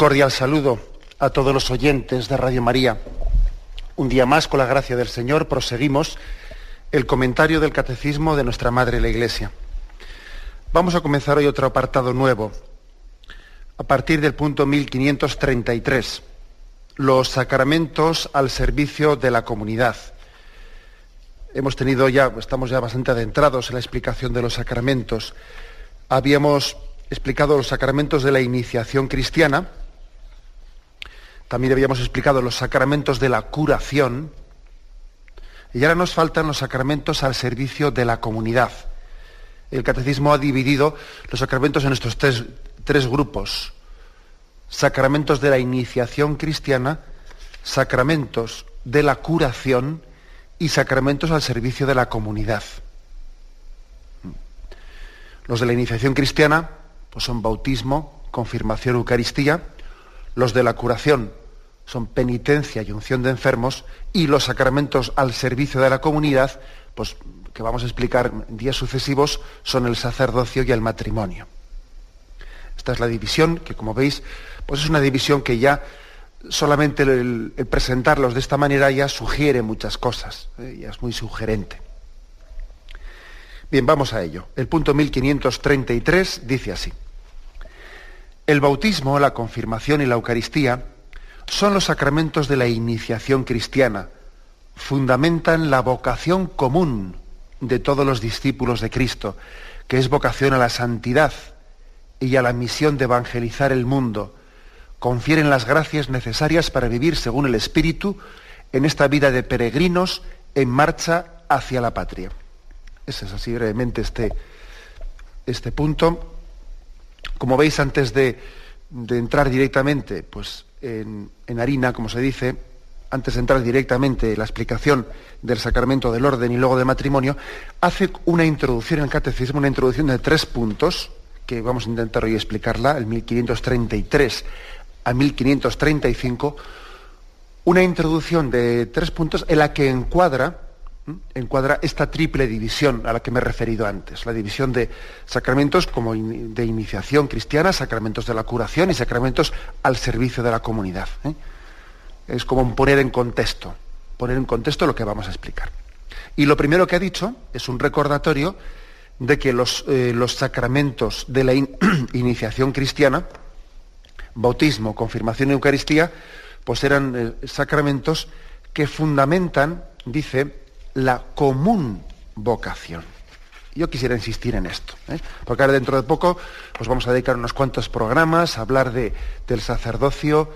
Cordial saludo a todos los oyentes de Radio María. Un día más, con la gracia del Señor, proseguimos el comentario del Catecismo de nuestra Madre la Iglesia. Vamos a comenzar hoy otro apartado nuevo, a partir del punto 1533, los sacramentos al servicio de la comunidad. Hemos tenido ya, estamos ya bastante adentrados en la explicación de los sacramentos. Habíamos explicado los sacramentos de la iniciación cristiana, también habíamos explicado los sacramentos de la curación, y ahora nos faltan los sacramentos al servicio de la comunidad. El catecismo ha dividido los sacramentos en estos tres, tres grupos. Sacramentos de la iniciación cristiana, sacramentos de la curación y sacramentos al servicio de la comunidad. Los de la iniciación cristiana pues son bautismo, confirmación, Eucaristía. Los de la curación son penitencia y unción de enfermos. Y los sacramentos al servicio de la comunidad, pues que vamos a explicar en días sucesivos, son el sacerdocio y el matrimonio. Esta es la división que, como veis, pues es una división que ya solamente el, presentarlos de esta manera ya sugiere muchas cosas, ¿eh? ya es muy sugerente. Bien, vamos a ello. El punto 1533 dice así. El bautismo, la confirmación y la Eucaristía son los sacramentos de la iniciación cristiana. Fundamentan la vocación común de todos los discípulos de Cristo, que es vocación a la santidad y a la misión de evangelizar el mundo. Confieren las gracias necesarias para vivir según el Espíritu en esta vida de peregrinos en marcha hacia la patria. Ese es así brevemente este, este punto. Como veis, antes de, de entrar directamente pues, en, harina, como se dice, antes de entrar directamente en la explicación del sacramento del orden y luego del matrimonio, hace una introducción el catecismo, una introducción de tres puntos, que vamos a intentar hoy explicarla, el 1533 a 1535, una introducción de tres puntos en la que encuadra encuadra esta triple división a la que me he referido antes, la división de sacramentos como de iniciación cristiana, sacramentos de la curación y sacramentos al servicio de la comunidad. ¿eh? Es como poner en contexto, poner en contexto lo que vamos a explicar. Y lo primero que ha dicho es un recordatorio de que los, eh, los sacramentos de la in iniciación cristiana, bautismo, confirmación y Eucaristía, pues eran eh, sacramentos que fundamentan, dice, la común vocación. Yo quisiera insistir en esto, ¿eh? porque ahora dentro de poco pues vamos a dedicar unos cuantos programas a hablar de, del sacerdocio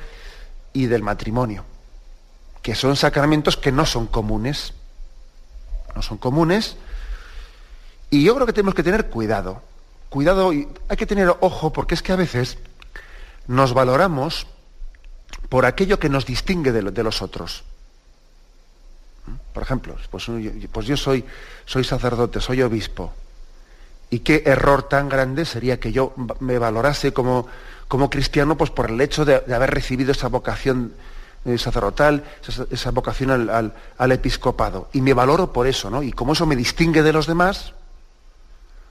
y del matrimonio, que son sacramentos que no son comunes, no son comunes, y yo creo que tenemos que tener cuidado, cuidado, y hay que tener ojo, porque es que a veces nos valoramos por aquello que nos distingue de, de los otros. Por ejemplo, pues, pues, yo soy, soy sacerdote, soy obispo. ¿Y qué error tan grande sería que yo me valorase como, cristiano pues por el hecho de, haber recibido esa vocación eh, sacerdotal, esa, vocación al, episcopado? Y me valoro por eso, ¿no? Y como eso me distingue de los demás,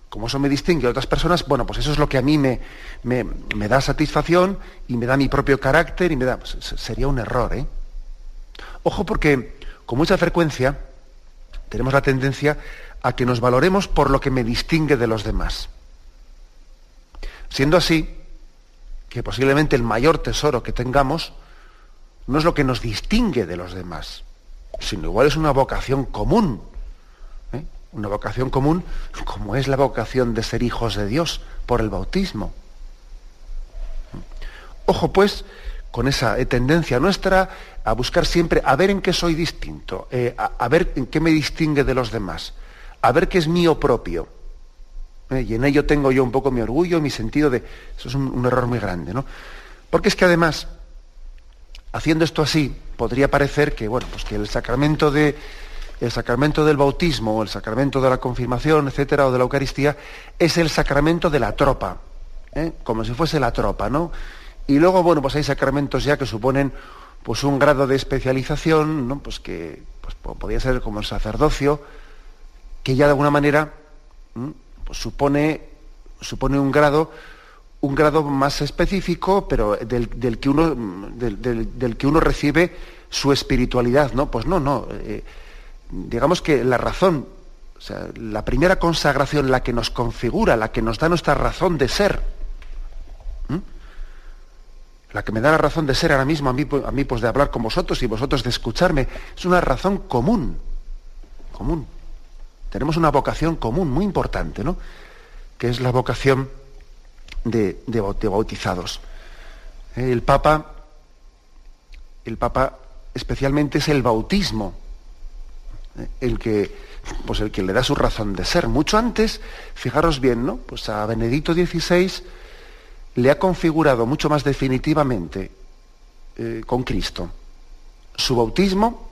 como eso me distingue de otras personas, bueno, pues eso es lo que a mí me da satisfacción y me da mi propio carácter y me da... Pues, sería un error, ¿eh? Ojo porque con mucha frecuencia tenemos la tendencia a que nos valoremos por lo que me distingue de los demás. Siendo así, que posiblemente el mayor tesoro que tengamos no es lo que nos distingue de los demás, sino igual es una vocación común. ¿eh? Una vocación común como es la vocación de ser hijos de Dios por el bautismo. Ojo pues con esa eh, tendencia nuestra a buscar siempre, a ver en qué soy distinto, eh, a, ver en qué me distingue de los demás, a ver qué es mío propio. Eh, y en ello tengo yo un poco mi orgullo, mi sentido de... Eso es un, error muy grande, ¿no? Porque es que además, haciendo esto así, podría parecer que, bueno, pues que el sacramento de, el sacramento del bautismo, el sacramento de la confirmación, etcétera, o de la Eucaristía, es el sacramento de la tropa, como si fuese la tropa, ¿no? Y luego, bueno, pues hay sacramentos ya que suponen pues un grado de especialización, ¿no? Pues que pues, podría ser como el sacerdocio, que ya de alguna manera pues supone, supone un grado un grado más específico, pero del, que, uno, del, que uno recibe su espiritualidad, ¿no? Pues no, no. Eh, digamos que la razón, o sea, la primera consagración, la que nos configura, la que nos da nuestra razón de ser, la que me da la razón de ser ahora mismo a mí, a mí pues de hablar con vosotros y vosotros de escucharme, es una razón común, común. Tenemos una vocación común muy importante, ¿no? Que es la vocación de, bautizados. Eh, el Papa, el Papa especialmente es el bautismo, eh, el que, pues el que le da su razón de ser. Mucho antes, fijaros bien, ¿no? Pues a Benedicto XVI le ha configurado mucho más definitivamente eh, con Cristo su bautismo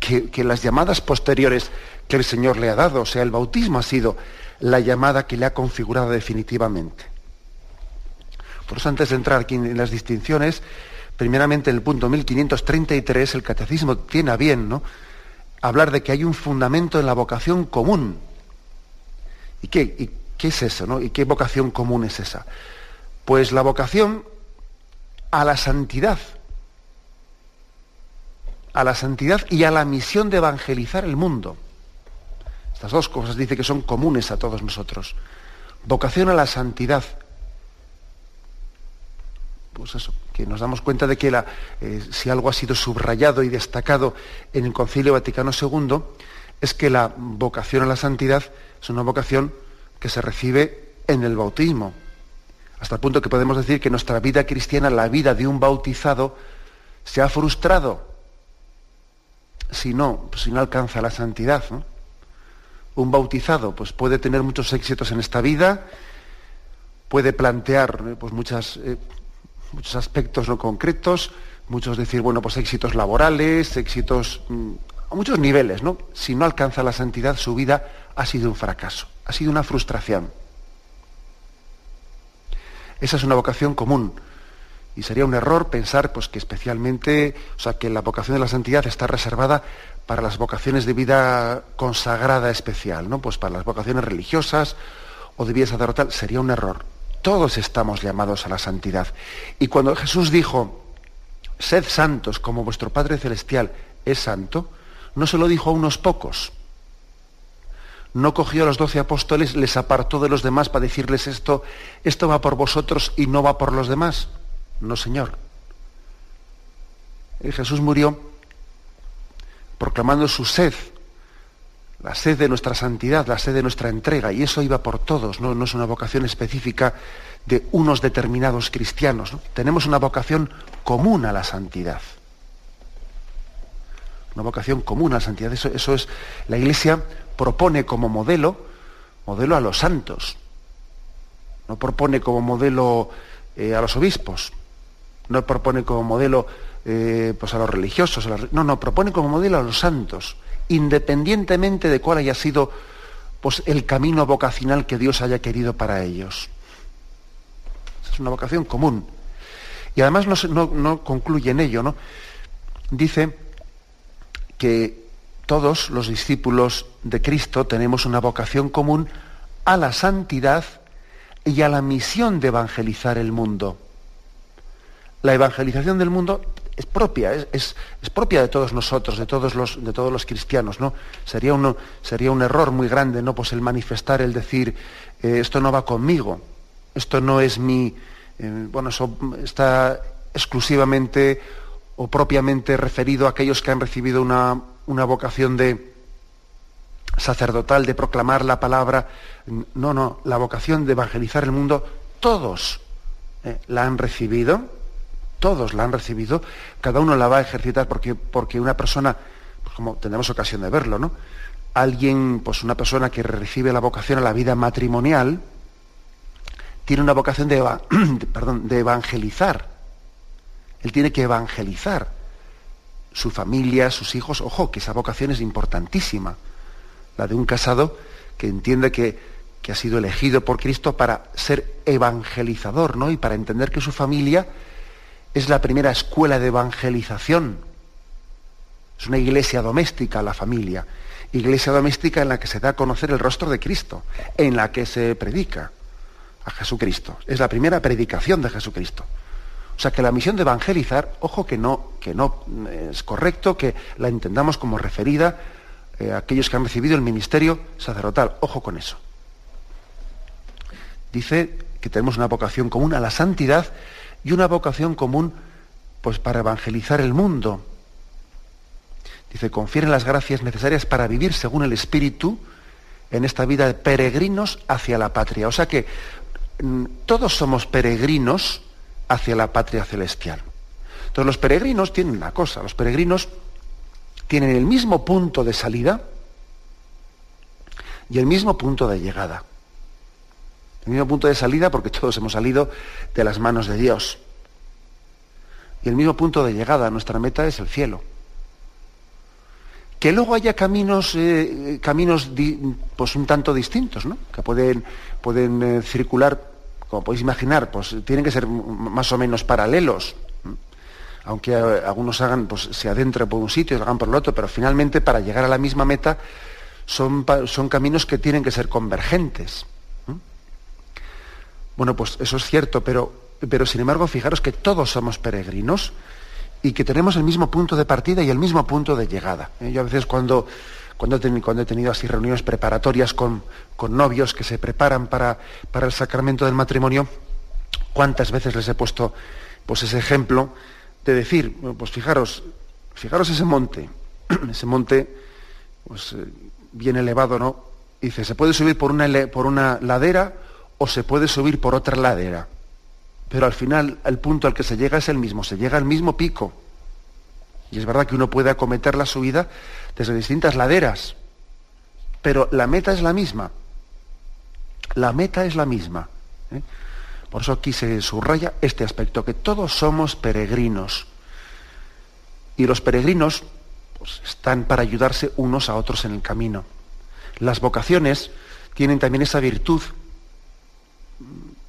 que, las llamadas posteriores que el Señor le ha dado. O sea, el bautismo ha sido la llamada que le ha configurado definitivamente. Por eso, antes de entrar aquí en las distinciones, primeramente en el punto 1533, el catecismo tiene a bien ¿no? hablar de que hay un fundamento en la vocación común. ¿Y qué, y qué es eso? ¿no? ¿Y qué vocación común es esa? Pues la vocación a la santidad, a la santidad y a la misión de evangelizar el mundo. Estas dos cosas dice que son comunes a todos nosotros. Vocación a la santidad. Pues eso, que nos damos cuenta de que eh, si algo ha sido subrayado y destacado en el Concilio Vaticano II, es que la vocación a la santidad es una vocación que se recibe en el bautismo hasta el punto que podemos decir que nuestra vida cristiana, la vida de un bautizado, se ha frustrado si no, si no alcanza la santidad. Un bautizado pues, puede tener muchos éxitos en esta vida, puede plantear eh, pues, eh, muchos aspectos no concretos, muchos decir, bueno, pues éxitos laborales, éxitos mm, a muchos niveles, ¿no? Si no alcanza la santidad, su vida ha sido un fracaso, ha sido una frustración. Esa es una vocación común. Y sería un error pensar pues, que especialmente, o sea, que la vocación de la santidad está reservada para las vocaciones de vida consagrada especial, ¿no? Pues para las vocaciones religiosas o de vida sacerdotal, sería un error. Todos estamos llamados a la santidad. Y cuando Jesús dijo, sed santos como vuestro Padre Celestial es santo, no se lo dijo a unos pocos, no cogió a los doce apóstoles, les apartó de los demás para decirles esto, esto va por vosotros y no va por los demás. No, Señor. Y Jesús murió proclamando su sed, la sed de nuestra santidad, la sed de nuestra entrega, y eso iba por todos, no, es una vocación específica de unos determinados cristianos. Tenemos una vocación común a la santidad. Una vocación común a la santidad. Eso es la Iglesia propone como modelo, modelo a los santos. No propone como modelo eh, a los obispos. No propone como modelo eh, pues a los religiosos. no, no, propone como modelo a los santos, independientemente de cuál haya sido pues, el camino vocacional que Dios haya querido para ellos. Es una vocación común. Y además no, no concluye en ello, ¿no? Dice que todos los discípulos de Cristo tenemos una vocación común a la santidad y a la misión de evangelizar el mundo. La evangelización del mundo es propia, es, propia de todos nosotros, de todos los, de todos los cristianos, ¿no? Sería, uno, sería un error muy grande, ¿no? Pues el manifestar, el decir, eh, esto no va conmigo, esto no es mi. Eh, bueno, eso está exclusivamente o propiamente referido a aquellos que han recibido una, una vocación de sacerdotal, de proclamar la palabra. No, no, la vocación de evangelizar el mundo, todos eh, la han recibido todos la han recibido, cada uno la va a ejercitar porque, porque una persona, pues como tenemos ocasión de verlo, ¿no? Alguien, pues una persona que recibe la vocación a la vida matrimonial, tiene una vocación de, perdón, de evangelizar. Él tiene que evangelizar su familia, sus hijos. Ojo, que esa vocación es importantísima. La de un casado que entiende que, que ha sido elegido por Cristo para ser evangelizador, ¿no? Y para entender que su familia es la primera escuela de evangelización. Es una iglesia doméstica la familia. Iglesia doméstica en la que se da a conocer el rostro de Cristo, en la que se predica a Jesucristo. Es la primera predicación de Jesucristo. O sea que la misión de evangelizar, ojo que no, que no es correcto que la entendamos como referida eh, a aquellos que han recibido el ministerio sacerdotal. Ojo con eso. Dice que tenemos una vocación común a la santidad y una vocación común pues para evangelizar el mundo. Dice, confieren las gracias necesarias para vivir según el Espíritu en esta vida de peregrinos hacia la patria. O sea que mm, todos somos peregrinos hacia la patria celestial. Entonces los peregrinos tienen una cosa, los peregrinos tienen el mismo punto de salida y el mismo punto de llegada. El mismo punto de salida porque todos hemos salido de las manos de Dios. Y el mismo punto de llegada, nuestra meta es el cielo. Que luego haya caminos, eh, caminos pues un tanto distintos, ¿no? que pueden, pueden eh, circular, como podéis imaginar, pues tienen que ser más o menos paralelos. Aunque eh, algunos hagan, pues se adentren por un sitio y hagan por el otro, pero finalmente para llegar a la misma meta son, son caminos que tienen que ser convergentes. Bueno, pues eso es cierto, pero, pero sin embargo, fijaros que todos somos peregrinos y que tenemos el mismo punto de partida y el mismo punto de llegada. ¿eh? Yo a veces cuando, cuando, he, tenido, así reuniones preparatorias con, novios que se preparan para, para, el sacramento del matrimonio, cuántas veces les he puesto pues, ese ejemplo de decir, pues fijaros, fijaros ese monte, ese monte pues, eh, bien elevado, ¿no? dice, se puede subir por una, por una ladera o se puede subir por otra ladera. Pero al final el punto al que se llega es el mismo, se llega al mismo pico. Y es verdad que uno puede acometer la subida desde distintas laderas, pero la meta es la misma. La meta es la misma. ¿eh? Por eso aquí se subraya este aspecto, que todos somos peregrinos. Y los peregrinos pues, están para ayudarse unos a otros en el camino. Las vocaciones tienen también esa virtud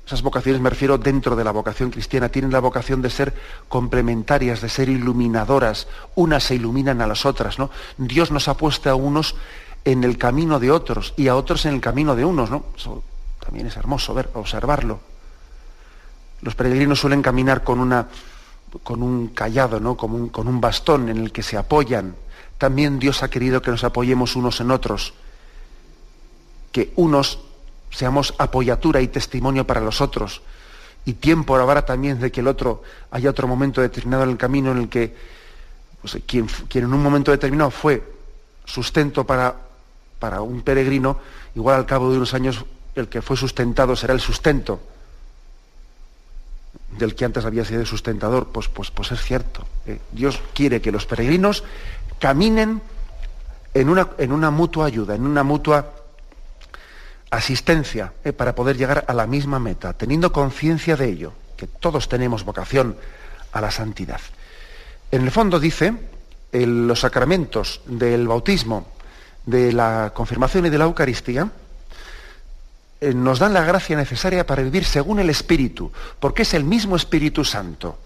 esas vocaciones, me refiero dentro de la vocación cristiana, tienen la vocación de ser complementarias, de ser iluminadoras. Unas se iluminan a las otras, ¿no? Dios nos ha puesto a unos en el camino de otros y a otros en el camino de unos, ¿no? Eso también es hermoso ver, observarlo. Los peregrinos suelen caminar con, una, con un callado, ¿no? Con un, con un bastón en el que se apoyan. También Dios ha querido que nos apoyemos unos en otros. Que unos seamos apoyatura y testimonio para los otros. Y tiempo ahora también de que el otro haya otro momento determinado en el camino en el que quien, quien, en un momento determinado fue sustento para, para un peregrino, igual al cabo de unos años el que fue sustentado será el sustento del que antes había sido sustentador. Pues, pues, pues es cierto. ¿eh? Dios quiere que los peregrinos caminen en una, en una mutua ayuda, en una mutua asistencia eh, para poder llegar a la misma meta, teniendo conciencia de ello, que todos tenemos vocación a la santidad. En el fondo dice, los sacramentos del bautismo, de la confirmación y de la Eucaristía, eh, nos dan la gracia necesaria para vivir según el Espíritu, porque es el mismo Espíritu Santo,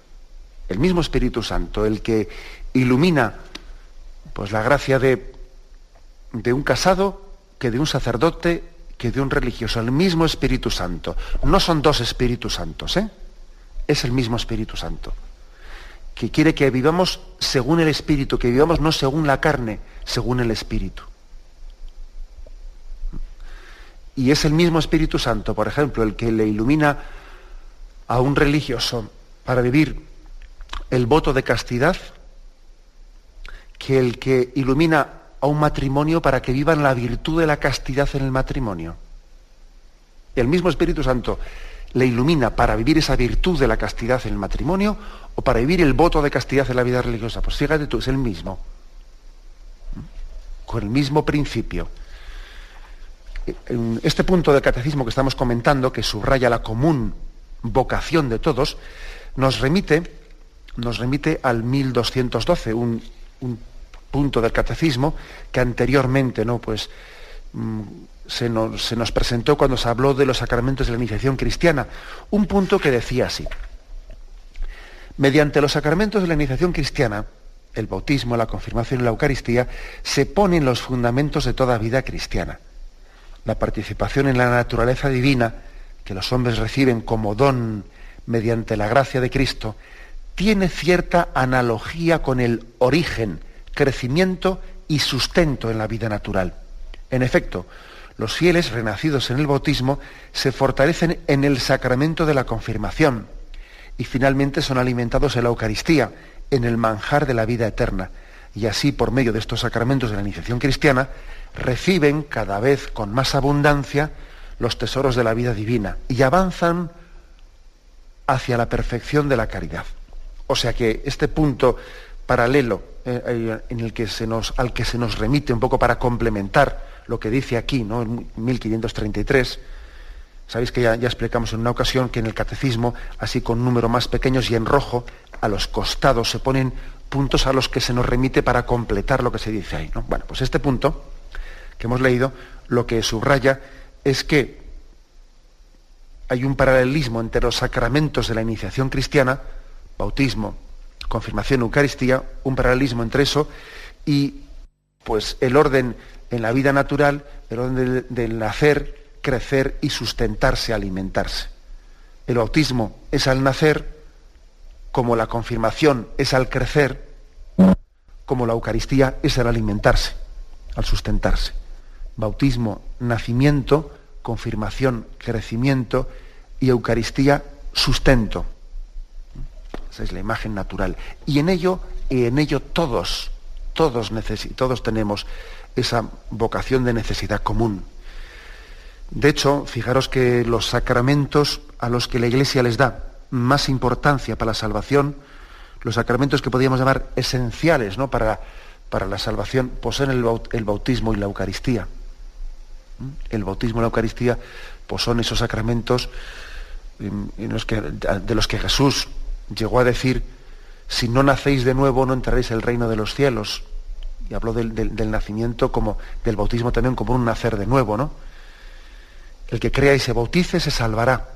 el mismo Espíritu Santo, el que ilumina pues, la gracia de un casado que de un sacerdote que de un religioso, el mismo Espíritu Santo. No son dos Espíritus Santos, ¿eh? Es el mismo Espíritu Santo. Que quiere que vivamos según el Espíritu, que vivamos no según la carne, según el Espíritu. Y es el mismo Espíritu Santo, por ejemplo, el que le ilumina a un religioso para vivir el voto de castidad, que el que ilumina a un matrimonio para que vivan la virtud de la castidad en el matrimonio. El mismo Espíritu Santo le ilumina para vivir esa virtud de la castidad en el matrimonio o para vivir el voto de castidad en la vida religiosa. Pues fíjate tú, es el mismo. Con el mismo principio. Este punto del catecismo que estamos comentando, que subraya la común vocación de todos, nos remite, nos remite al 1212, un, un punto del catecismo que anteriormente ¿no? pues, mm, se, nos, se nos presentó cuando se habló de los sacramentos de la iniciación cristiana. Un punto que decía así. Mediante los sacramentos de la iniciación cristiana, el bautismo, la confirmación y la Eucaristía, se ponen los fundamentos de toda vida cristiana la participación en la naturaleza divina que los hombres reciben como don mediante la gracia de Cristo, tiene cierta analogía con el origen, crecimiento y sustento en la vida natural. En efecto, los fieles renacidos en el bautismo se fortalecen en el sacramento de la confirmación y finalmente son alimentados en la Eucaristía, en el manjar de la vida eterna. Y así, por medio de estos sacramentos de la iniciación cristiana, reciben cada vez con más abundancia los tesoros de la vida divina y avanzan hacia la perfección de la caridad. O sea que este punto paralelo eh, eh, en el que se nos, al que se nos remite un poco para complementar lo que dice aquí, ¿no? en 1533, sabéis que ya, explicamos en una ocasión que en el catecismo, así con números más pequeños y en rojo, a los costados se ponen puntos a los que se nos remite para completar lo que se dice ahí. ¿no? Bueno, pues este punto que hemos leído, lo que subraya es que hay un paralelismo entre los sacramentos de la iniciación cristiana, bautismo, confirmación, Eucaristía, un paralelismo entre eso y pues el orden en la vida natural, el orden del, nacer, crecer y sustentarse, alimentarse. El bautismo es al nacer, como la confirmación es al crecer, como la Eucaristía es al alimentarse, al sustentarse bautismo, nacimiento, confirmación, crecimiento y Eucaristía, sustento. Es la imagen natural. Y en ello, en ello todos, todos, todos tenemos esa vocación de necesidad común. De hecho, fijaros que los sacramentos a los que la Iglesia les da más importancia para la salvación, los sacramentos que podríamos llamar esenciales ¿no? para, para la salvación, poseen el bautismo y la Eucaristía. El bautismo y la Eucaristía pues son esos sacramentos de los que Jesús llegó a decir, si no nacéis de nuevo no entraréis el reino de los cielos. Y habló del, del, nacimiento como, del bautismo también como un nacer de nuevo, ¿no? El que crea y se bautice se salvará.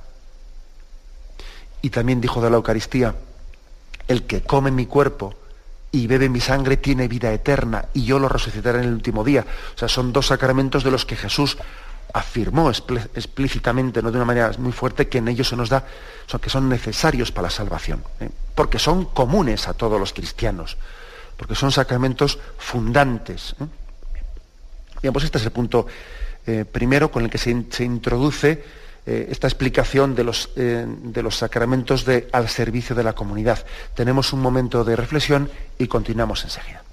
Y también dijo de la Eucaristía, el que come mi cuerpo y bebe mi sangre tiene vida eterna y yo lo resucitaré en el último día. O sea, son dos sacramentos de los que Jesús afirmó explícitamente, no de una manera muy fuerte, que en ellos se nos da, que son necesarios para la salvación, ¿eh? porque son comunes a todos los cristianos, porque son sacramentos fundantes. ¿eh? Bien, pues este es el punto eh, primero con el que se, introduce eh, esta explicación de los, sacramentos al servicio de la comunidad. Tenemos un momento de reflexión y continuamos enseguida.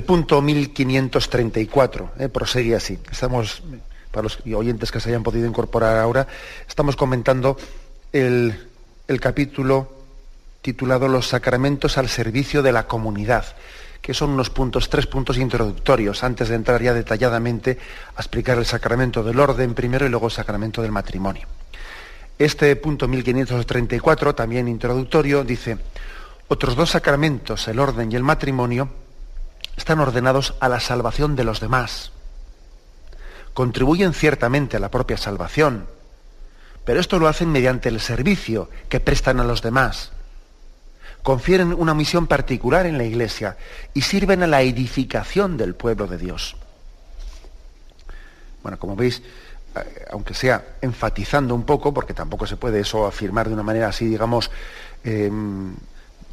El punto 1534, eh, prosegue así. Estamos, para los oyentes que se hayan podido incorporar ahora, estamos comentando el, el capítulo titulado Los sacramentos al servicio de la comunidad, que son unos puntos, tres puntos introductorios, antes de entrar ya detalladamente a explicar el sacramento del orden primero y luego el sacramento del matrimonio. Este punto 1534, también introductorio, dice, otros dos sacramentos, el orden y el matrimonio, están ordenados a la salvación de los demás. Contribuyen ciertamente a la propia salvación, pero esto lo hacen mediante el servicio que prestan a los demás. Confieren una misión particular en la Iglesia y sirven a la edificación del pueblo de Dios. Bueno, como veis, eh, aunque sea enfatizando un poco, porque tampoco se puede eso afirmar de una manera así, digamos, em,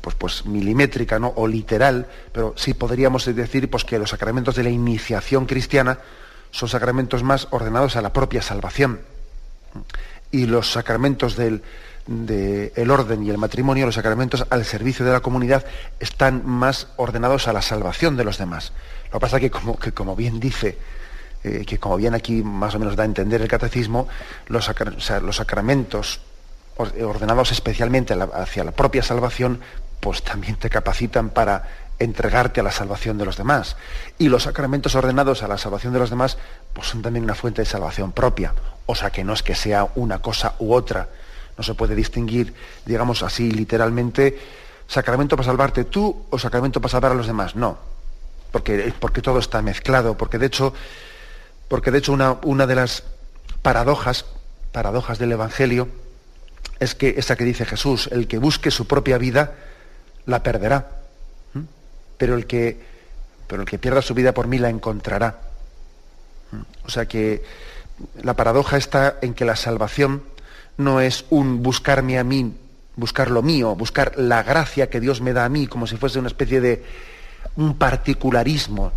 pues, pues, milimétrica ¿no? o literal, pero sí podríamos decir pues, que los sacramentos de la iniciación cristiana son sacramentos más ordenados a la propia salvación. Y los sacramentos del orden y el matrimonio, los sacramentos al servicio de la comunidad, están más ordenados a la salvación de los demás. Lo que pasa es que, como, que como bien dice eh, que como bien aquí más o menos da a entender el catecismo, los, sacramentos ordenados especialmente hacia la propia salvación, pues también te capacitan para entregarte a la salvación de los demás. Y los sacramentos ordenados a la salvación de los demás, pues son también una fuente de salvación propia. O sea que no es que sea una cosa u otra. No se puede distinguir, digamos así, literalmente, sacramento para salvarte tú o sacramento para salvar a los demás. No. Porque, porque todo está mezclado. Porque de hecho, porque de hecho una, una de las paradojas, paradojas del Evangelio, es que esa que dice Jesús, el que busque su propia vida, la perderá. Pero el que, pero el que pierda su vida por mí la encontrará. O sea que la paradoja está en que la salvación no es un buscarme a mí, buscar lo mío, buscar la gracia que Dios me da a mí, como si fuese una especie de un particularismo,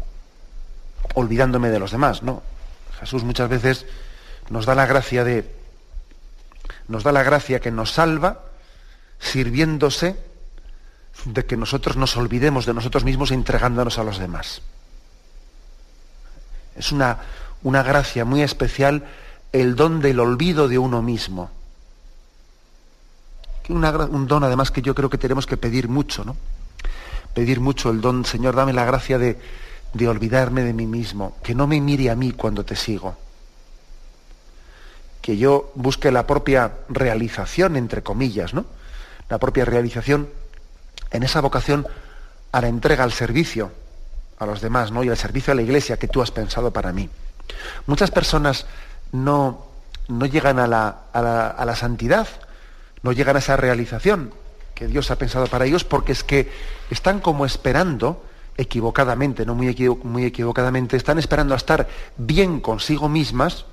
olvidándome de los demás, no. Jesús muchas veces nos da la gracia de nos da la gracia que nos salva sirviéndose de que nosotros nos olvidemos de nosotros mismos entregándonos a los demás. Es una, una gracia muy especial el don del olvido de uno mismo. un don además que yo creo que tenemos que pedir mucho, ¿no? Pedir mucho el don, Señor, dame la gracia de, de olvidarme de mí mismo, que no me mire a mí cuando te sigo, que yo busque la propia realización, entre comillas, ¿no? La propia realización en esa vocación a la entrega al servicio a los demás, ¿no? Y al servicio a la iglesia que tú has pensado para mí. Muchas personas no, no llegan a la, a, la, a la santidad, no llegan a esa realización que Dios ha pensado para ellos porque es que están como esperando equivocadamente, no muy, muy equivocadamente, están esperando a estar bien consigo mismas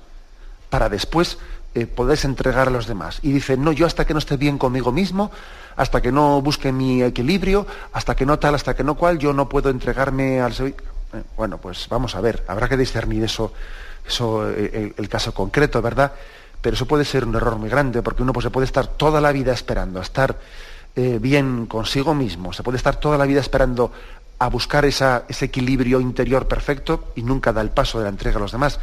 para después eh, poderse entregar a los demás. Y dicen, no, yo hasta que no esté bien conmigo mismo, hasta que no busque mi equilibrio, hasta que no tal, hasta que no cual, yo no puedo entregarme al. Eh, bueno, pues vamos a ver, habrá que discernir eso, eso eh, el, caso concreto, ¿verdad? Pero eso puede ser un error muy grande, porque uno pues, se puede estar toda la vida esperando a estar bien consigo mismo, se puede estar toda la vida esperando a buscar ese equilibrio interior perfecto y nunca da el paso de la entrega a los demás.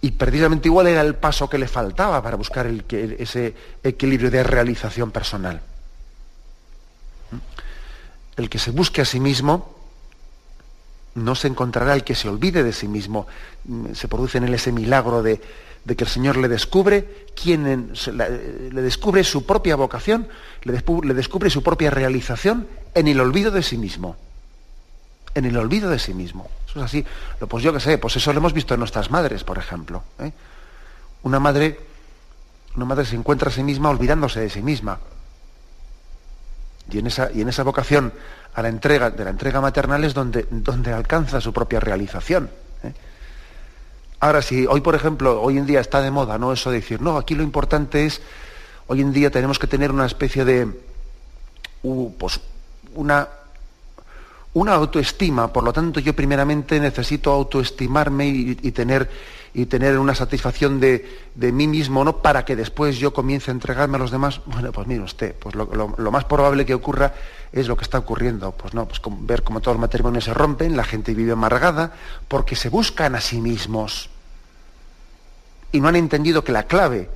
Y precisamente igual era el paso que le faltaba para buscar ese equilibrio de realización personal. El que se busque a sí mismo no se encontrará el que se olvide de sí mismo. Se produce en él ese milagro de, que el Señor le descubre quién le descubre su propia vocación, le descubre su propia realización en el olvido de sí mismo en el olvido de sí mismo. Eso es así. Pues yo qué sé, pues eso lo hemos visto en nuestras madres, por ejemplo. ¿eh? Una madre, una madre se encuentra a sí misma olvidándose de sí misma. Y en esa, y en esa vocación a la entrega, de la entrega maternal es donde, donde alcanza su propia realización. ¿eh? Ahora, si hoy, por ejemplo, hoy en día está de moda, ¿no? Eso de decir, no, aquí lo importante es, hoy en día tenemos que tener una especie de, pues, una, una autoestima, por lo tanto yo primeramente necesito autoestimarme y, tener, y tener una satisfacción de, mí mismo, ¿no? Para que después yo comience a entregarme a los demás. Bueno, pues mire usted, pues lo, más probable que ocurra es lo que está ocurriendo. Pues no, pues ver cómo todos los matrimonios se rompen, la gente vive amargada, porque se buscan a sí mismos. Y no han entendido que la clave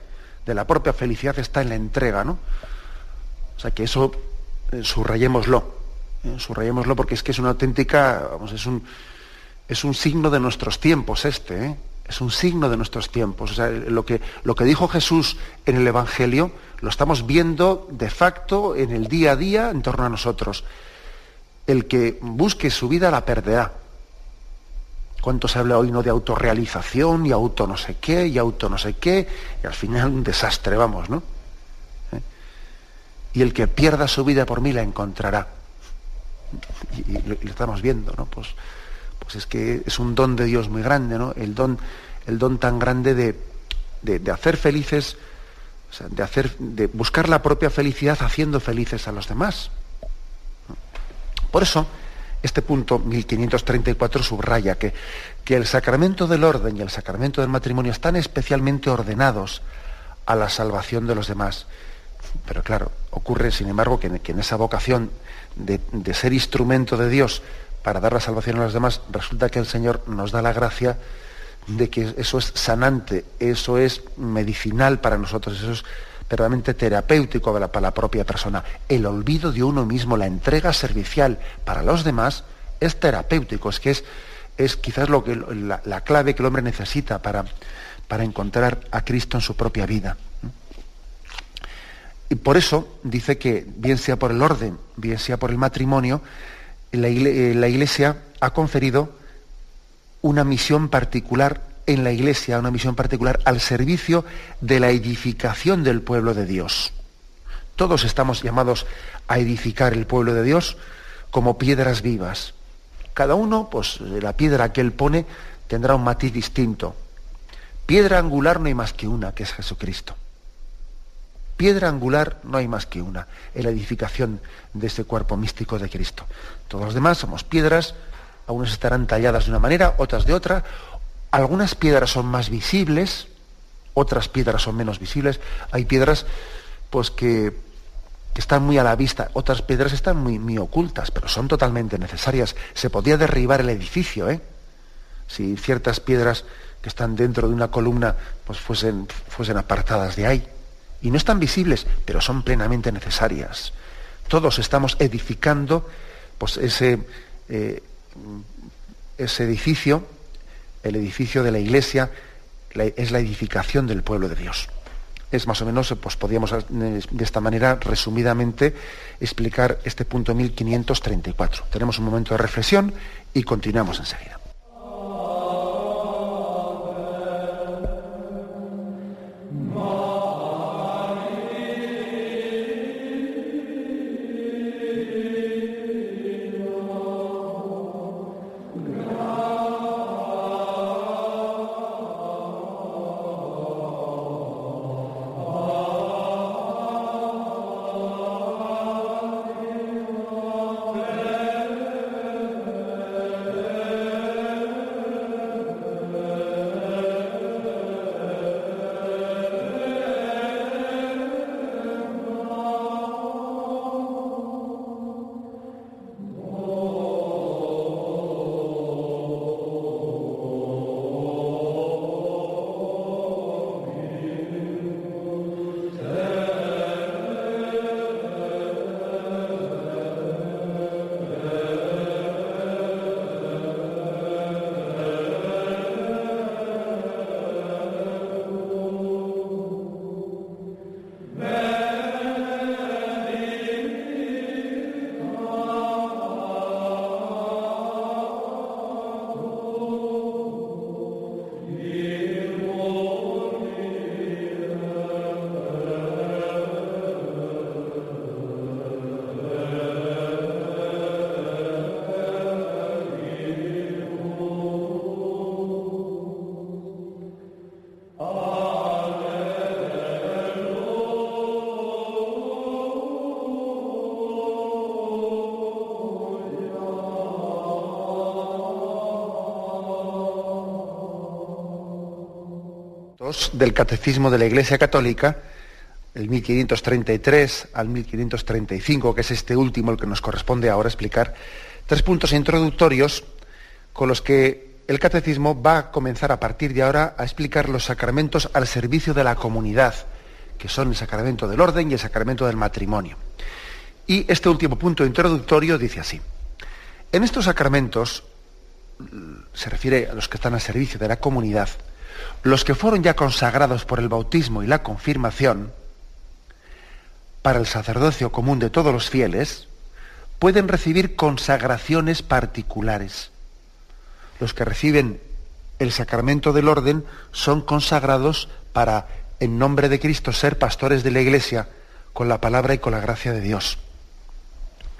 de la propia felicidad está en la entrega, ¿no? O sea que eso eh, subrayémoslo. Eh, subrayémoslo porque es que es una auténtica, vamos, es un, es un signo de nuestros tiempos este, ¿eh? es un signo de nuestros tiempos. Lo que, lo que dijo Jesús en el Evangelio lo estamos viendo de facto en el día a día en torno a nosotros. El que busque su vida la perderá. ¿Cuánto se habla hoy no de autorrealización y auto no sé qué y auto no sé qué? Y al final un desastre, vamos, ¿no? ¿Eh? Y el que pierda su vida por mí la encontrará. Y, lo, estamos viendo, ¿no? Pues, pues es que es un don de Dios muy grande, ¿no? El don, el don tan grande de, de, hacer felices, de, hacer, de buscar la propia felicidad haciendo felices a los demás. Por eso, este punto 1534 subraya que, que el sacramento del orden y el sacramento del matrimonio están especialmente ordenados a la salvación de los demás. Pero claro, ocurre, sin embargo, que en, esa vocación de, ser instrumento de Dios para dar la salvación a los demás, resulta que el Señor nos da la gracia de que eso es sanante, eso es medicinal para nosotros, eso es verdaderamente terapéutico para la propia persona. El olvido de uno mismo, la entrega servicial para los demás, es terapéutico, es que es, es quizás lo que, la, clave que el hombre necesita para, para encontrar a Cristo en su propia vida. Y por eso dice que, bien sea por el orden, bien sea por el matrimonio, la Iglesia ha conferido una misión particular en la Iglesia una misión particular al servicio de la edificación del pueblo de Dios. Todos estamos llamados a edificar el pueblo de Dios como piedras vivas. Cada uno, pues la piedra que él pone tendrá un matiz distinto. Piedra angular no hay más que una, que es Jesucristo. Piedra angular no hay más que una, en la edificación de ese cuerpo místico de Cristo. Todos los demás somos piedras, algunas estarán talladas de una manera, otras de otra, algunas piedras son más visibles, otras piedras son menos visibles. Hay piedras pues, que, están muy a la vista, otras piedras están muy, muy, ocultas, pero son totalmente necesarias. Se podía derribar el edificio, ¿eh? si ciertas piedras que están dentro de una columna pues, fuesen, fuesen apartadas de ahí. Y no están visibles, pero son plenamente necesarias. Todos estamos edificando pues, ese, eh, edificio el edificio de la iglesia es la edificación del pueblo de Dios. Es más o menos, pues podríamos eh, de esta manera, resumidamente, explicar este punto 1534. Tenemos un momento de reflexión y continuamos enseguida. 2 del Catecismo de la Iglesia Católica, el 1533 al 1535, que es este último el que nos corresponde ahora explicar, tres puntos introductorios con los que el catecismo va a comenzar a partir de ahora a explicar los sacramentos al servicio de la comunidad, que son el sacramento del orden y el sacramento del matrimonio. Y este último punto introductorio dice así. En estos sacramentos, se refiere a los que están al servicio de la comunidad, los que fueron ya consagrados por el bautismo y la confirmación, para el sacerdocio común de todos los fieles, pueden recibir consagraciones particulares. Los que reciben el sacramento del orden son consagrados para, en nombre de Cristo, ser pastores de la Iglesia con la palabra y con la gracia de Dios.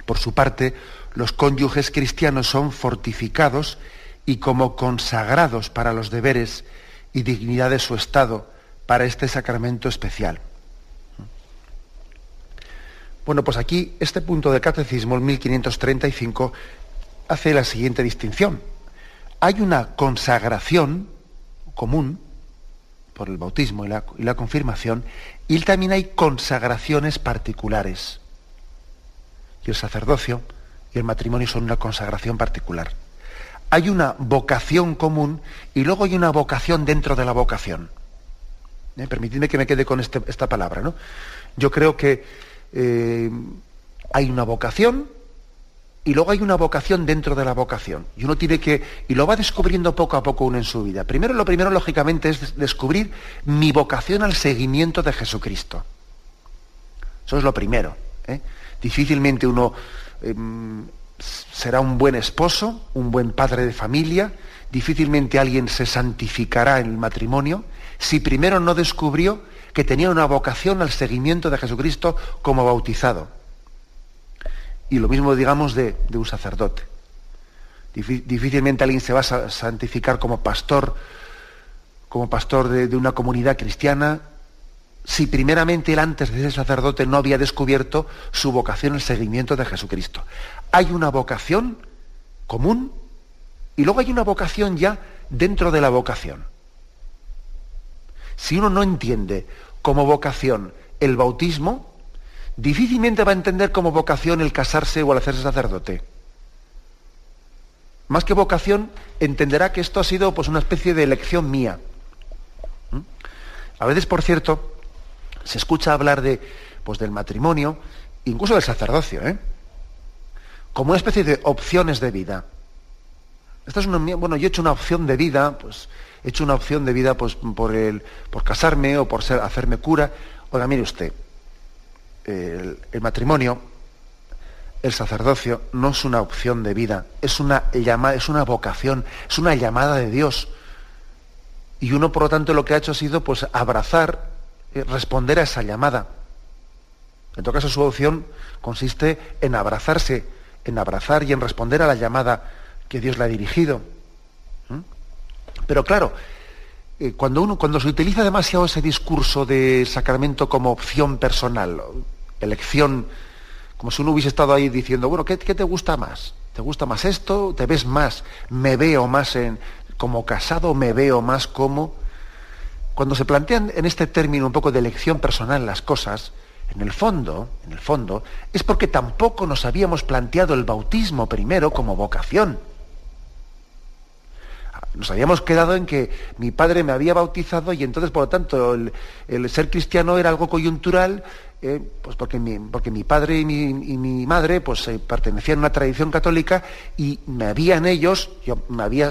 Por su parte, los cónyuges cristianos son fortificados y como consagrados para los deberes y dignidad de su estado para este sacramento especial. Bueno, pues aquí este punto del catecismo, el 1535, hace la siguiente distinción. Hay una consagración común por el bautismo y la, y la confirmación, y también hay consagraciones particulares. Y el sacerdocio y el matrimonio son una consagración particular. Hay una vocación común y luego hay una vocación dentro de la vocación. ¿Eh? Permitidme que me quede con este, esta palabra. ¿no? Yo creo que eh, hay una vocación y luego hay una vocación dentro de la vocación. Y uno tiene que, y lo va descubriendo poco a poco uno en su vida. Primero, lo primero, lógicamente, es descubrir mi vocación al seguimiento de Jesucristo. Eso es lo primero. ¿eh? Difícilmente uno em, será un buen esposo, un buen padre de familia, difícilmente alguien se santificará en el matrimonio si primero no descubrió que tenía una vocación al seguimiento de Jesucristo como bautizado. Y lo mismo digamos de, un sacerdote. Difícilmente alguien se va a santificar como pastor, como pastor de, de una comunidad cristiana, si primeramente él antes de ser sacerdote no había descubierto su vocación al seguimiento de Jesucristo. Hay una vocación común y luego hay una vocación ya dentro de la vocación. Si uno no entiende como vocación el bautismo, difícilmente va a entender como vocación el casarse o el hacerse sacerdote. Más que vocación, entenderá que esto ha sido pues, una especie de elección mía. ¿Mm? A veces, por cierto, se escucha hablar de, pues, del matrimonio, incluso del sacerdocio, ¿eh? como una especie de opciones de vida. Esta es una, bueno, yo he hecho una opción de vida, pues he hecho una opción de vida pues, por, el, por casarme o por ser, hacerme cura. Oiga, mire usted, el, matrimonio, el sacerdocio, no es una opción de vida, es una, llama, es una vocación, es una llamada de Dios. Y uno, por lo tanto, lo que ha hecho ha sido pues, abrazar, responder a esa llamada. En todo caso, su opción consiste en abrazarse, en abrazar y en responder a la llamada que Dios le ha dirigido. Pero claro, eh, cuando, uno, cuando se utiliza demasiado ese discurso de sacramento como opción personal, elección, como si uno hubiese estado ahí diciendo, bueno, ¿qué, te gusta más? ¿Te gusta más esto? ¿Te ves más? ¿Me veo más en, como casado? ¿Me veo más como? Cuando se plantean en este término un poco de elección personal las cosas, en el fondo, en el fondo, es porque tampoco nos habíamos planteado el bautismo primero como vocación. Nos habíamos quedado en que mi padre me había bautizado y entonces, por lo tanto, el, ser cristiano era algo coyuntural, eh, pues porque mi, padre y mi, madre pues, eh, pertenecían a una tradición católica y me habían ellos, yo, me había,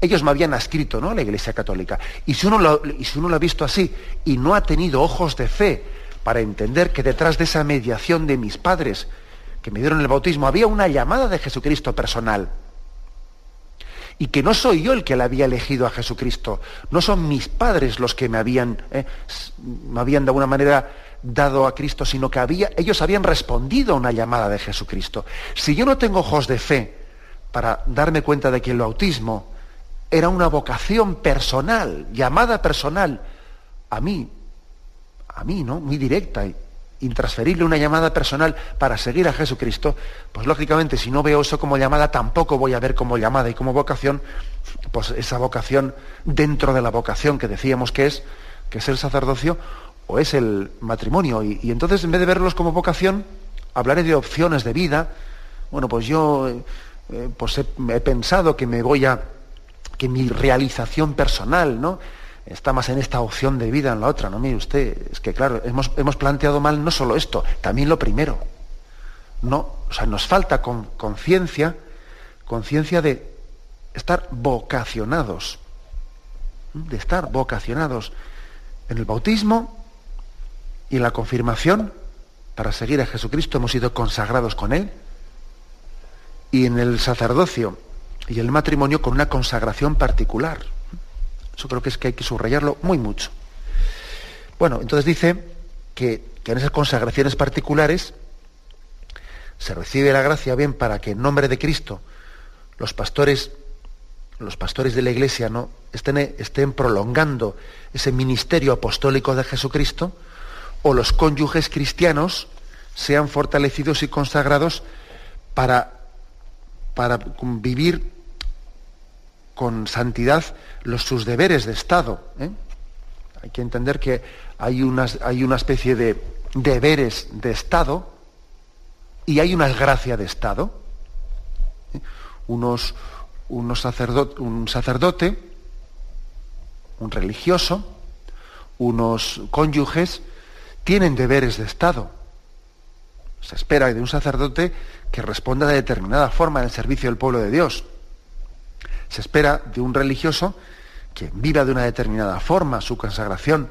ellos me habían adscrito ¿no? a la Iglesia Católica. Y si, uno lo, ha visto así y no ha tenido ojos de fe para entender que detrás de esa mediación de mis padres que me dieron el bautismo había una llamada de Jesucristo personal, y que no soy yo el que le había elegido a Jesucristo, no son mis padres los que me habían, eh, me habían de alguna manera dado a Cristo, sino que había, ellos habían respondido a una llamada de Jesucristo. Si yo no tengo ojos de fe para darme cuenta de que el bautismo era una vocación personal, llamada personal, a mí, a mí, ¿no? Muy directa. intransferible, una llamada personal para seguir a Jesucristo, pues lógicamente si no veo eso como llamada, tampoco voy a ver como llamada y como vocación, pues esa vocación dentro de la vocación que decíamos que es, que es el sacerdocio o es el matrimonio. Y, entonces en vez de verlos como vocación, hablaré de opciones de vida. Bueno, pues yo eh, pues he, he pensado que me voy a, que mi realización personal, ¿no? está más en esta opción de vida en la otra. No, mire usted, es que claro, hemos, hemos planteado mal no solo esto, también lo primero. No, o sea, nos falta conciencia, conciencia de estar vocacionados, de estar vocacionados en el bautismo y en la confirmación para seguir a Jesucristo hemos sido consagrados con Él y en el sacerdocio y el matrimonio con una consagración particular. Eso creo que es que hay que subrayarlo muy mucho. Bueno, entonces dice que, en esas consagraciones particulares se recibe la gracia bien para que en nombre de Cristo los pastores, los pastores de la iglesia ¿no? estén, estén prolongando ese ministerio apostólico de Jesucristo, o los cónyuges cristianos sean fortalecidos y consagrados para, para vivir con santidad los, sus deberes de Estado. ¿eh? Hay que entender que hay, hay una especie de deberes de Estado y hay una gracia de Estado. ¿eh? Unos, unos un sacerdote, un religioso, unos cónyuges, tienen deberes de Estado. Se espera de un sacerdote que responda de determinada forma en el servicio del pueblo de Dios. Se espera de un religioso que viva de una determinada forma su consagración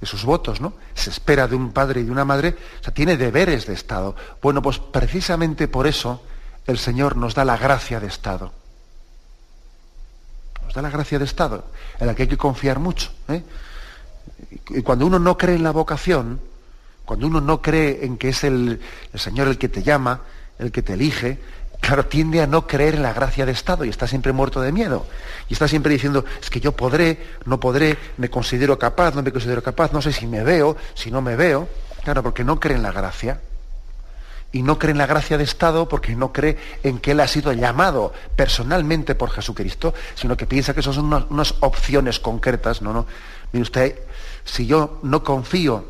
de sus votos, ¿no? Se espera de un padre y de una madre, o sea, tiene deberes de Estado. Bueno, pues precisamente por eso el Señor nos da la gracia de Estado. Nos da la gracia de Estado, en la que hay que confiar mucho. ¿eh? Y cuando uno no cree en la vocación, cuando uno no cree en que es el, el Señor el que te llama, el que te elige, claro, tiende a no creer en la gracia de Estado y está siempre muerto de miedo. Y está siempre diciendo, es que yo podré, no podré, me considero capaz, no me considero capaz, no sé si me veo, si no me veo. Claro, porque no cree en la gracia. Y no cree en la gracia de Estado porque no cree en que Él ha sido llamado personalmente por Jesucristo, sino que piensa que son unas, opciones concretas. No, no. Mire usted, si yo no confío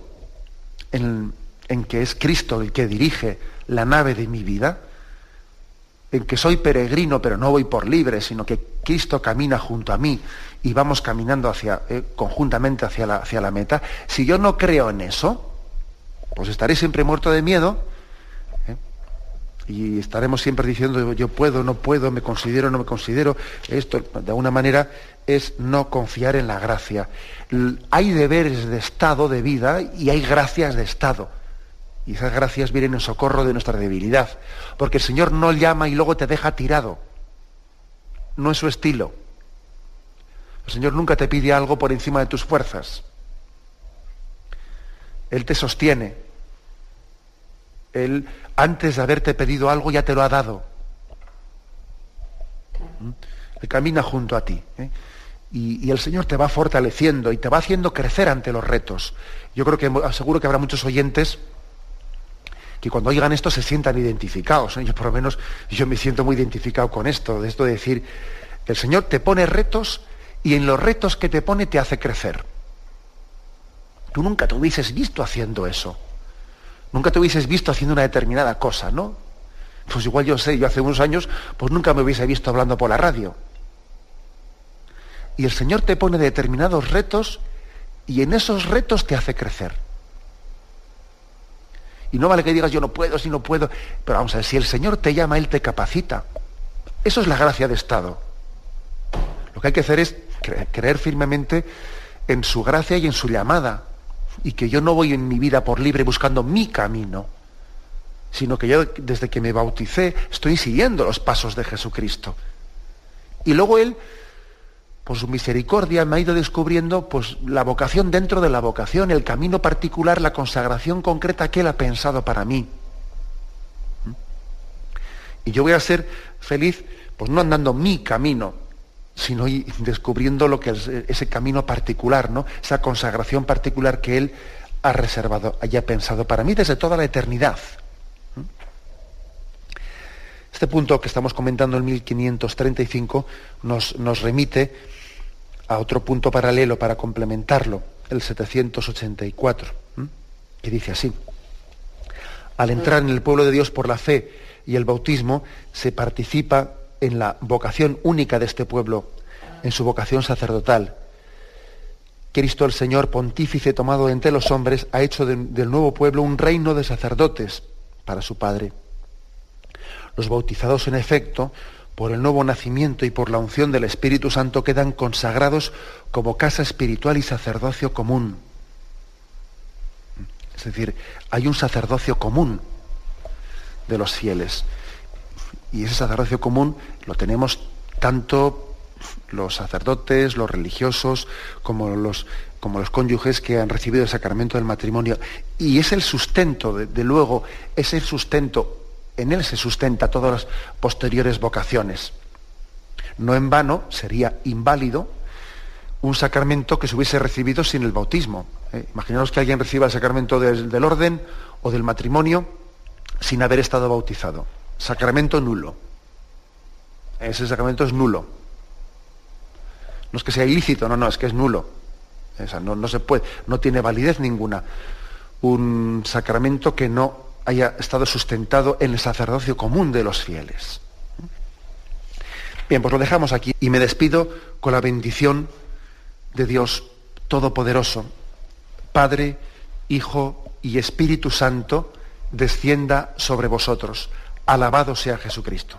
en, en que es Cristo el que dirige la nave de mi vida, en que soy peregrino, pero no voy por libre, sino que Cristo camina junto a mí y vamos caminando hacia, eh, conjuntamente hacia la, hacia la meta, si yo no creo en eso, pues estaré siempre muerto de miedo ¿eh? y estaremos siempre diciendo yo puedo, no puedo, me considero, no me considero. Esto, de alguna manera, es no confiar en la gracia. Hay deberes de estado, de vida, y hay gracias de estado. Y esas gracias vienen en socorro de nuestra debilidad. Porque el Señor no llama y luego te deja tirado. No es su estilo. El Señor nunca te pide algo por encima de tus fuerzas. Él te sostiene. Él, antes de haberte pedido algo, ya te lo ha dado. ¿Mm? Él camina junto a ti. ¿eh? Y, y, el Señor te va fortaleciendo y te va haciendo crecer ante los retos. Yo creo que seguro que habrá muchos oyentes que cuando oigan esto se sientan identificados. Yo por lo menos yo me siento muy identificado con esto, de esto de decir, el Señor te pone retos y en los retos que te pone te hace crecer. Tú nunca te hubieses visto haciendo eso. Nunca te hubieses visto haciendo una determinada cosa, ¿no? Pues igual yo sé, yo hace unos años, pues nunca me hubiese visto hablando por la radio. Y el Señor te pone determinados retos y en esos retos te hace crecer. Y no vale que digas yo no puedo, si no puedo. Pero vamos a ver, si el Señor te llama, Él te capacita. Eso es la gracia de Estado. Lo que hay que hacer es creer, firmemente en su gracia y en su llamada. Y que yo no voy en mi vida por libre buscando mi camino, sino que yo desde que me bauticé estoy siguiendo los pasos de Jesucristo. Y luego Él por su misericordia me ha ido descubriendo pues, la vocación dentro de la vocación, el camino particular, la consagración concreta que Él ha pensado para mí. ¿Mm? Y yo voy a ser feliz, pues no andando mi camino, sino descubriendo lo que es ese camino particular, ¿no? Esa consagración particular que Él ha reservado, haya pensado para mí desde toda la eternidad. Este punto que estamos comentando en 1535 nos, nos remite a otro punto paralelo para complementarlo, el 784, que dice así. Al entrar en el pueblo de Dios por la fe y el bautismo, se participa en la vocación única de este pueblo, en su vocación sacerdotal. Cristo el Señor, pontífice tomado entre los hombres, ha hecho del nuevo pueblo un reino de sacerdotes para su Padre. Los bautizados, en efecto, por el nuevo nacimiento y por la unción del Espíritu Santo, quedan consagrados como casa espiritual y sacerdocio común. Es decir, hay un sacerdocio común de los fieles. Y ese sacerdocio común lo tenemos tanto los sacerdotes, los religiosos, como los, como los cónyuges que han recibido el sacramento del matrimonio. Y es el sustento, de, de luego, es el sustento, en él se sustenta todas las posteriores vocaciones. No en vano sería inválido un sacramento que se hubiese recibido sin el bautismo. ¿eh? Imaginaos que alguien reciba el sacramento del, orden o del matrimonio sin haber estado bautizado. Sacramento nulo. Ese sacramento es nulo. No es que sea ilícito, no, no, es que es nulo. no, no se puede, no tiene validez ninguna. Un sacramento que no haya estado sustentado en el sacerdocio común de los fieles. Bien, pues lo dejamos aquí y me despido con la bendición de Dios Todopoderoso, Padre, Hijo y Espíritu Santo, descienda sobre vosotros. Alabado sea Jesucristo.